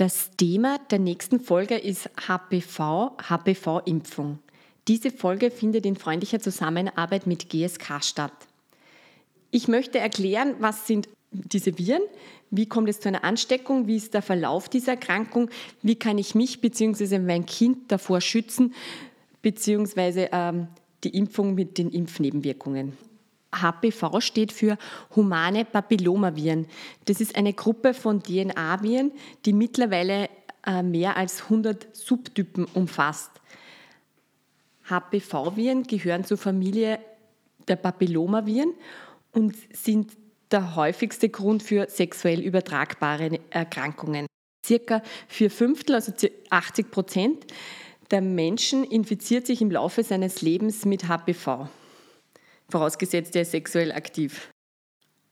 Das Thema der nächsten Folge ist HPV, HPV-Impfung. Diese Folge findet in freundlicher Zusammenarbeit mit GSK statt. Ich möchte erklären, was sind diese Viren, wie kommt es zu einer Ansteckung, wie ist der Verlauf dieser Erkrankung, wie kann ich mich bzw. mein Kind davor schützen, beziehungsweise ähm, die Impfung mit den Impfnebenwirkungen. HPV steht für humane Papillomaviren. Das ist eine Gruppe von DNA-Viren, die mittlerweile äh, mehr als 100 Subtypen umfasst. HPV-Viren gehören zur Familie der Papillomaviren und sind der häufigste Grund für sexuell übertragbare Erkrankungen. Circa vier Fünftel, also 80 Prozent der Menschen infiziert sich im Laufe seines Lebens mit HPV vorausgesetzt er ist sexuell aktiv.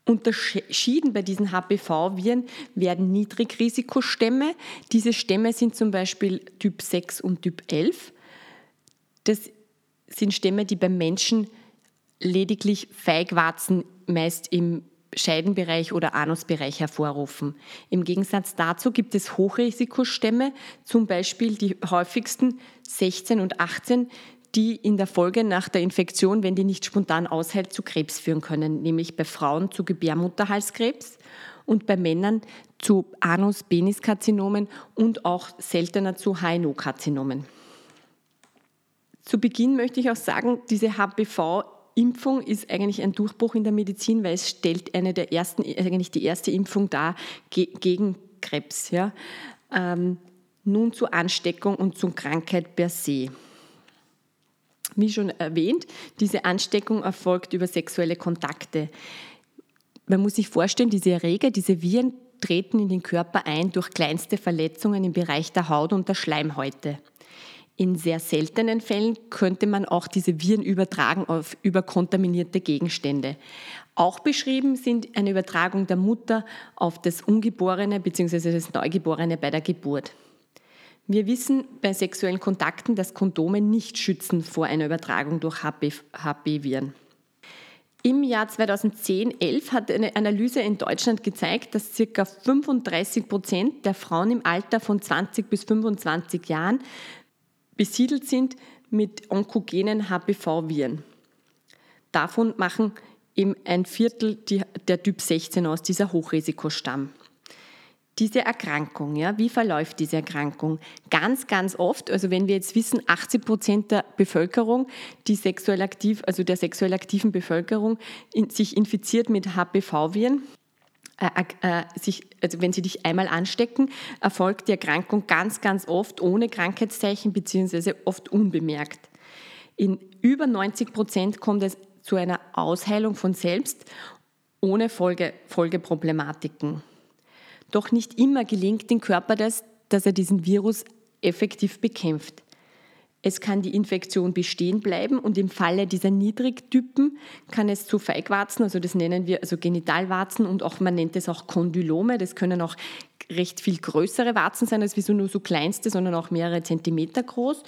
Unterschieden bei diesen HPV-Viren werden Niedrigrisikostämme. Diese Stämme sind zum Beispiel Typ 6 und Typ 11. Das sind Stämme, die beim Menschen lediglich Feigwarzen meist im Scheidenbereich oder Anusbereich hervorrufen. Im Gegensatz dazu gibt es Hochrisikostämme, zum Beispiel die häufigsten 16 und 18, die in der Folge nach der Infektion, wenn die nicht spontan aushält, zu Krebs führen können, nämlich bei Frauen zu Gebärmutterhalskrebs und bei Männern zu Anus-Penis-Karzinomen und auch seltener zu HNO-Karzinomen. Zu Beginn möchte ich auch sagen, diese HPV-Impfung ist eigentlich ein Durchbruch in der Medizin, weil es stellt eine der ersten, eigentlich die erste Impfung dar gegen Krebs. Ja. Ähm, nun zur Ansteckung und zur Krankheit per se. Wie schon erwähnt, diese Ansteckung erfolgt über sexuelle Kontakte. Man muss sich vorstellen, diese Erreger, diese Viren treten in den Körper ein durch kleinste Verletzungen im Bereich der Haut und der Schleimhäute. In sehr seltenen Fällen könnte man auch diese Viren übertragen auf überkontaminierte Gegenstände. Auch beschrieben sind eine Übertragung der Mutter auf das Ungeborene bzw. das Neugeborene bei der Geburt. Wir wissen bei sexuellen Kontakten, dass Kondome nicht schützen vor einer Übertragung durch HP-Viren. Im Jahr 2010-11 hat eine Analyse in Deutschland gezeigt, dass ca. 35 Prozent der Frauen im Alter von 20 bis 25 Jahren besiedelt sind mit onkogenen HPV-Viren. Davon machen eben ein Viertel der Typ 16 aus, dieser Hochrisikostamm diese Erkrankung, ja, wie verläuft diese Erkrankung? Ganz, ganz oft, also wenn wir jetzt wissen, 80 Prozent der Bevölkerung, die sexuell aktiv, also der sexuell aktiven Bevölkerung, in, sich infiziert mit HPV-Viren, äh, äh, sich, also wenn sie dich einmal anstecken, erfolgt die Erkrankung ganz, ganz oft ohne Krankheitszeichen beziehungsweise oft unbemerkt. In über 90 Prozent kommt es zu einer Ausheilung von selbst ohne Folge, Folgeproblematiken. Doch nicht immer gelingt dem Körper das, dass er diesen Virus effektiv bekämpft. Es kann die Infektion bestehen bleiben und im Falle dieser Niedrigtypen kann es zu Feigwarzen, also das nennen wir also Genitalwarzen und auch man nennt es auch Kondylome, das können auch recht viel größere Warzen sein als wie so nur so kleinste, sondern auch mehrere Zentimeter groß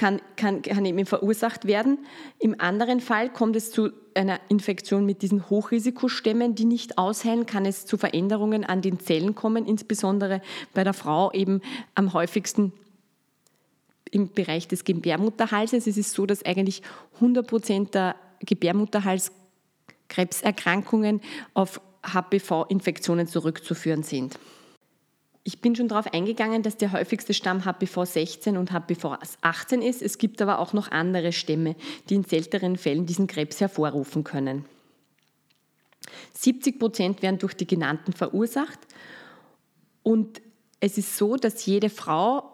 kann, kann, kann eben verursacht werden. Im anderen Fall kommt es zu einer Infektion mit diesen Hochrisikostämmen, die nicht ausheilen, kann es zu Veränderungen an den Zellen kommen, insbesondere bei der Frau eben am häufigsten im Bereich des Gebärmutterhalses. Es ist so, dass eigentlich 100 Prozent der Gebärmutterhalskrebserkrankungen auf HPV-Infektionen zurückzuführen sind. Ich bin schon darauf eingegangen, dass der häufigste Stamm HPV 16 und HPV 18 ist. Es gibt aber auch noch andere Stämme, die in seltenen Fällen diesen Krebs hervorrufen können. 70 Prozent werden durch die genannten verursacht. Und es ist so, dass jede Frau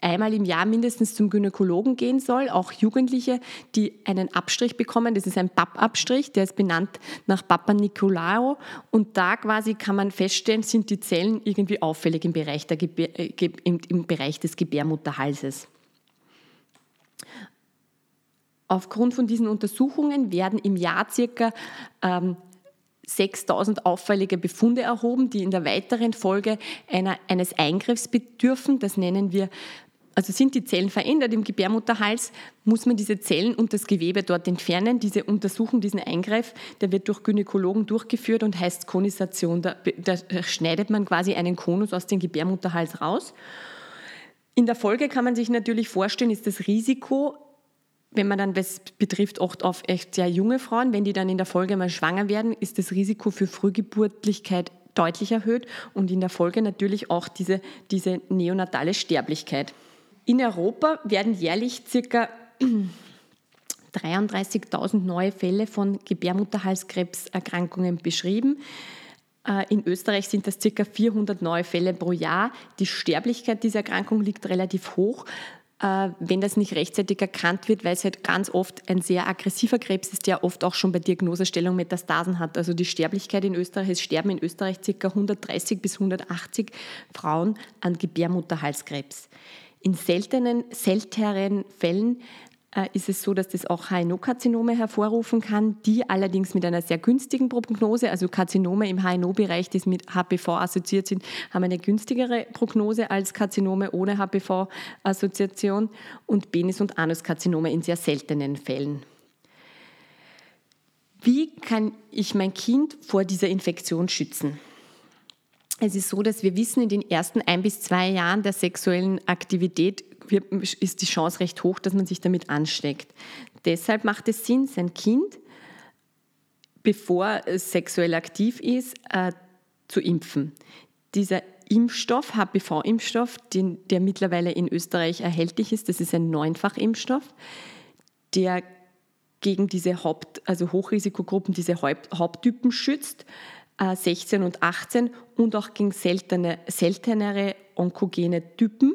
einmal im Jahr mindestens zum Gynäkologen gehen soll, auch Jugendliche, die einen Abstrich bekommen. Das ist ein PAP-Abstrich, der ist benannt nach Papa Nicolao. Und da quasi kann man feststellen, sind die Zellen irgendwie auffällig im Bereich, der äh, im, im Bereich des Gebärmutterhalses. Aufgrund von diesen Untersuchungen werden im Jahr circa ähm, 6000 auffällige Befunde erhoben, die in der weiteren Folge einer, eines Eingriffs bedürfen. Das nennen wir, also sind die Zellen verändert im Gebärmutterhals, muss man diese Zellen und das Gewebe dort entfernen. Diese Untersuchung, diesen Eingriff, der wird durch Gynäkologen durchgeführt und heißt Konisation. Da, da schneidet man quasi einen Konus aus dem Gebärmutterhals raus. In der Folge kann man sich natürlich vorstellen, ist das Risiko wenn man dann, das betrifft oft auf echt sehr junge Frauen, wenn die dann in der Folge mal schwanger werden, ist das Risiko für Frühgeburtlichkeit deutlich erhöht und in der Folge natürlich auch diese, diese neonatale Sterblichkeit. In Europa werden jährlich ca. 33.000 neue Fälle von Gebärmutterhalskrebserkrankungen beschrieben. Äh, in Österreich sind das ca. 400 neue Fälle pro Jahr. Die Sterblichkeit dieser Erkrankung liegt relativ hoch. Äh, wenn das nicht rechtzeitig erkannt wird, weil es halt ganz oft ein sehr aggressiver Krebs ist, der oft auch schon bei Diagnosestellung Metastasen hat. Also die Sterblichkeit in Österreich, es sterben in Österreich ca. 130 bis 180 Frauen an Gebärmutterhalskrebs. In seltenen, seltenen Fällen äh, ist es so, dass das auch HNO-Karzinome hervorrufen kann, die allerdings mit einer sehr günstigen Prognose, also Karzinome im HNO-Bereich, die mit HPV assoziiert sind, haben eine günstigere Prognose als Karzinome ohne HPV-Assoziation und Penis- und Anuskarzinome in sehr seltenen Fällen. Wie kann ich mein Kind vor dieser Infektion schützen? Es ist so, dass wir wissen, in den ersten ein bis zwei Jahren der sexuellen Aktivität ist die Chance recht hoch, dass man sich damit ansteckt. Deshalb macht es Sinn, sein Kind, bevor es sexuell aktiv ist, äh, zu impfen. Dieser Impfstoff, HPV-Impfstoff, der mittlerweile in Österreich erhältlich ist, das ist ein Neunfachimpfstoff, der gegen diese Haupt, also Hochrisikogruppen, diese Haupttypen schützt, 16 äh, und 18 und auch gegen seltene, seltenere onkogene Typen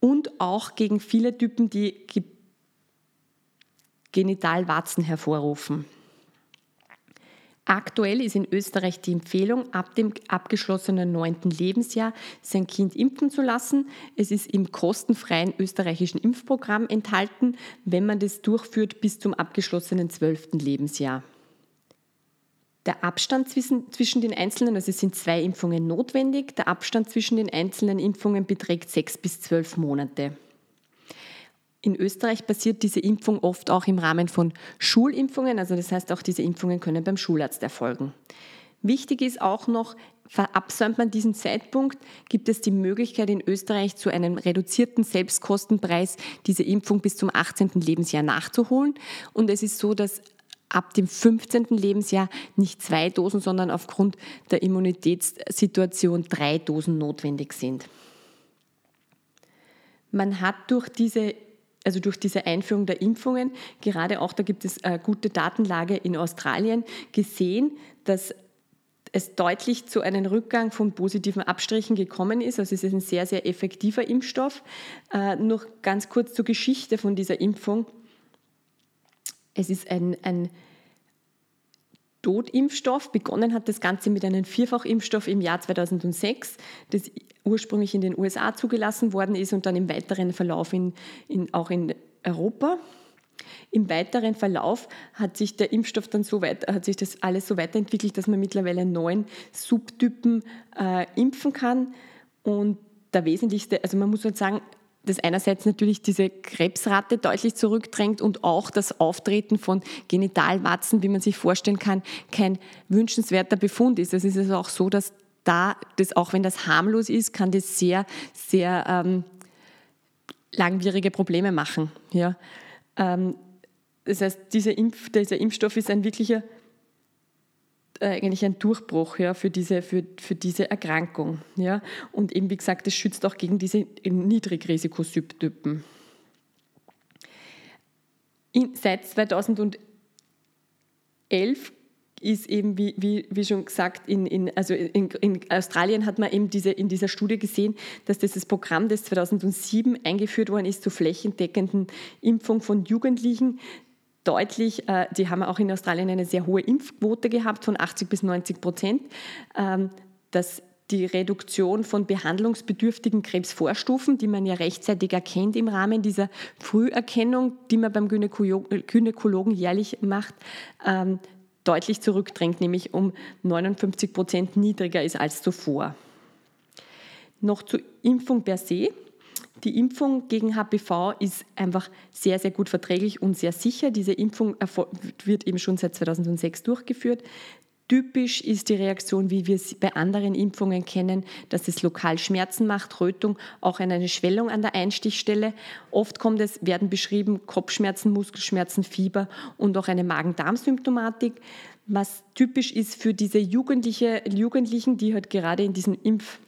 und auch gegen viele Typen, die Genitalwarzen hervorrufen. Aktuell ist in Österreich die Empfehlung, ab dem abgeschlossenen neunten Lebensjahr sein Kind impfen zu lassen. Es ist im kostenfreien österreichischen Impfprogramm enthalten, wenn man das durchführt bis zum abgeschlossenen zwölften Lebensjahr. Der Abstand zwischen, zwischen den einzelnen, also es sind zwei Impfungen notwendig, der Abstand zwischen den einzelnen Impfungen beträgt sechs bis zwölf Monate. In Österreich passiert diese Impfung oft auch im Rahmen von Schulimpfungen, also das heißt auch diese Impfungen können beim Schularzt erfolgen. Wichtig ist auch noch, verabsäumt man diesen Zeitpunkt, gibt es die Möglichkeit in Österreich zu einem reduzierten Selbstkostenpreis diese Impfung bis zum 18. Lebensjahr nachzuholen. Und es ist so, dass ab dem 15. Lebensjahr nicht zwei Dosen, sondern aufgrund der Immunitätssituation drei Dosen notwendig sind. Man hat durch diese also durch diese Einführung der Impfungen, gerade auch, da gibt es eine gute Datenlage in Australien, gesehen, dass es deutlich zu einem Rückgang von positiven Abstrichen gekommen ist. Also es ist ein sehr, sehr effektiver Impfstoff. Äh, noch ganz kurz zur Geschichte von dieser Impfung. Es ist ein, ein Totimpfstoff. Begonnen hat das Ganze mit einem Vierfachimpfstoff im Jahr 2006, das ursprünglich in den USA zugelassen worden ist und dann im weiteren Verlauf in, in, auch in Europa. Im weiteren Verlauf hat sich der Impfstoff dann so weit, hat sich das alles so weiterentwickelt, dass man mittlerweile neun Subtypen äh, impfen kann. Und der wesentlichste, also man muss halt sagen, das einerseits natürlich diese Krebsrate deutlich zurückdrängt und auch das Auftreten von Genitalwatzen, wie man sich vorstellen kann, kein wünschenswerter Befund ist. Es ist also auch so, dass da, das, auch wenn das harmlos ist, kann das sehr, sehr ähm, langwierige Probleme machen. Ja. Ähm, das heißt, dieser, Impf, dieser Impfstoff ist ein wirklicher eigentlich ein Durchbruch ja, für, diese, für, für diese Erkrankung. Ja. Und eben, wie gesagt, es schützt auch gegen diese Niedrigrisikosubtypen. In, seit 2011 ist eben, wie, wie, wie schon gesagt, in, in, also in, in, Australien hat man eben diese, in dieser Studie gesehen, dass dieses Programm, das 2007 eingeführt worden ist zur flächendeckenden Impfung von Jugendlichen, deutlich, äh, die haben auch in Australien eine sehr hohe Impfquote gehabt von 80 bis 90 Prozent, ähm, dass die Reduktion von behandlungsbedürftigen Krebsvorstufen, die man ja rechtzeitig erkennt im Rahmen dieser Früherkennung, die man beim Gynäkologen jährlich macht, ähm, deutlich zurückdrängt, nämlich um 59 Prozent niedriger ist als zuvor. Noch zur Impfung per se. Die Impfung gegen HPV ist einfach sehr, sehr gut verträglich und sehr sicher. Diese Impfung wird eben schon seit 2006 durchgeführt. Typisch ist die Reaktion, wie wir es bei anderen Impfungen kennen, dass es lokal Schmerzen macht, Rötung, auch eine Schwellung an der Einstichstelle. Oft kommt es, werden beschrieben Kopfschmerzen, Muskelschmerzen, Fieber und auch eine Magen-Darm-Symptomatik. Was typisch ist für diese Jugendliche, Jugendlichen, die halt gerade in diesem Impf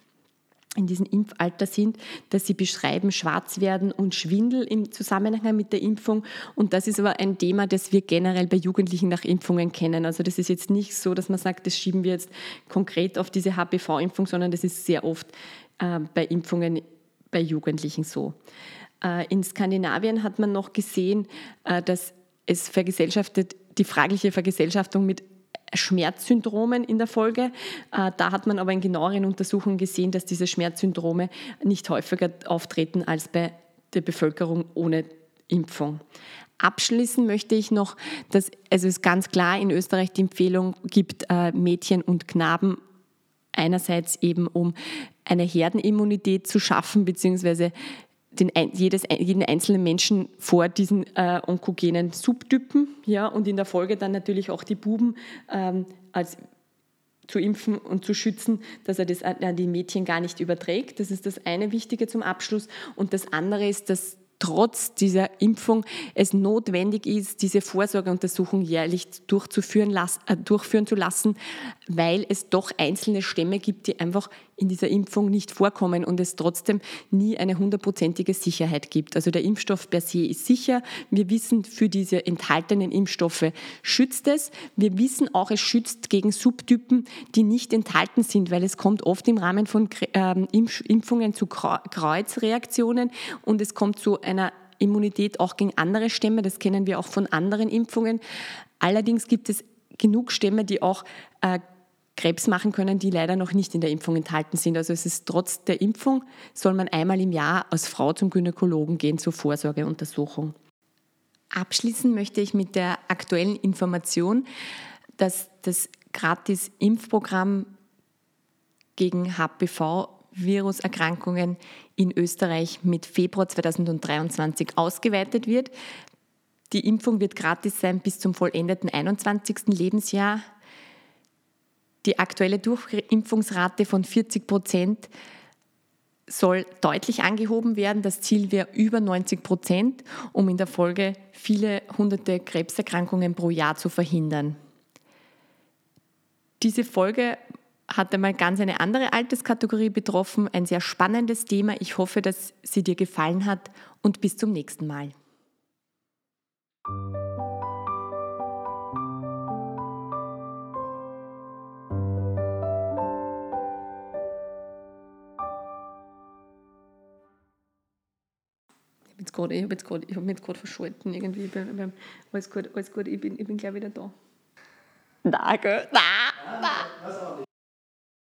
in diesem Impfalter sind, dass sie beschreiben Schwarzwerden und Schwindel im Zusammenhang mit der Impfung. Und das ist aber ein Thema, das wir generell bei Jugendlichen nach Impfungen kennen. Also das ist jetzt nicht so, dass man sagt, das schieben wir jetzt konkret auf diese HPV-Impfung, sondern das ist sehr oft äh, bei Impfungen bei Jugendlichen so. Äh, in Skandinavien hat man noch gesehen, äh, dass es vergesellschaftet, die fragliche Vergesellschaftung mit Schmerzsyndromen in der Folge. Äh, da hat man aber in genaueren Untersuchungen gesehen, dass diese Schmerzsyndrome nicht häufiger auftreten als bei der Bevölkerung ohne Impfung. Abschließen möchte ich noch, dass also es ganz klar in Österreich die Empfehlung gibt, äh, Mädchen und Knaben einerseits eben um eine Herdenimmunität zu schaffen, beziehungsweise den, jedes, jeden einzelnen Menschen vor diesen äh, onkogenen Subtypen ja, und in der Folge dann natürlich auch die Buben ähm, als zu impfen und zu schützen, dass er das an die Mädchen gar nicht überträgt. Das ist das eine Wichtige zum Abschluss. Und das andere ist, dass trotz dieser Impfung es notwendig ist, diese Vorsorgeuntersuchung jährlich durchzuführen, äh, durchführen zu lassen, weil es doch einzelne Stämme gibt, die einfach in dieser Impfung nicht vorkommen und es trotzdem nie eine hundertprozentige Sicherheit gibt. Also der Impfstoff per se ist sicher. Wir wissen, für diese enthaltenen Impfstoffe schützt es. Wir wissen auch, es schützt gegen Subtypen, die nicht enthalten sind, weil es kommt oft im Rahmen von ähm, Impfungen zu Kreuzreaktionen und es kommt zu einer Immunität auch gegen andere Stämme. Das kennen wir auch von anderen Impfungen. Allerdings gibt es genug Stämme, die auch äh, Krebs machen können, die leider noch nicht in der Impfung enthalten sind. Also es ist trotz der Impfung, soll man einmal im Jahr als Frau zum Gynäkologen gehen zur Vorsorgeuntersuchung. Abschließen möchte ich mit der aktuellen Information, dass das Gratis-Impfprogramm gegen HPV-Viruserkrankungen in Österreich mit Februar 2023 ausgeweitet wird. Die Impfung wird gratis sein bis zum vollendeten 21. Lebensjahr. Die aktuelle Durchimpfungsrate von 40 Prozent soll deutlich angehoben werden. Das Ziel wäre über 90 Prozent, um in der Folge viele hunderte Krebserkrankungen pro Jahr zu verhindern. Diese Folge hat einmal ganz eine andere Alterskategorie betroffen, ein sehr spannendes Thema. Ich hoffe, dass sie dir gefallen hat und bis zum nächsten Mal. ich habe jetzt gerade, ich habe mich jetzt gerade verschalten irgendwie. Beim, beim, alles gut, alles gut, ich bin, ich bin gleich wieder da. Danke. Na, na.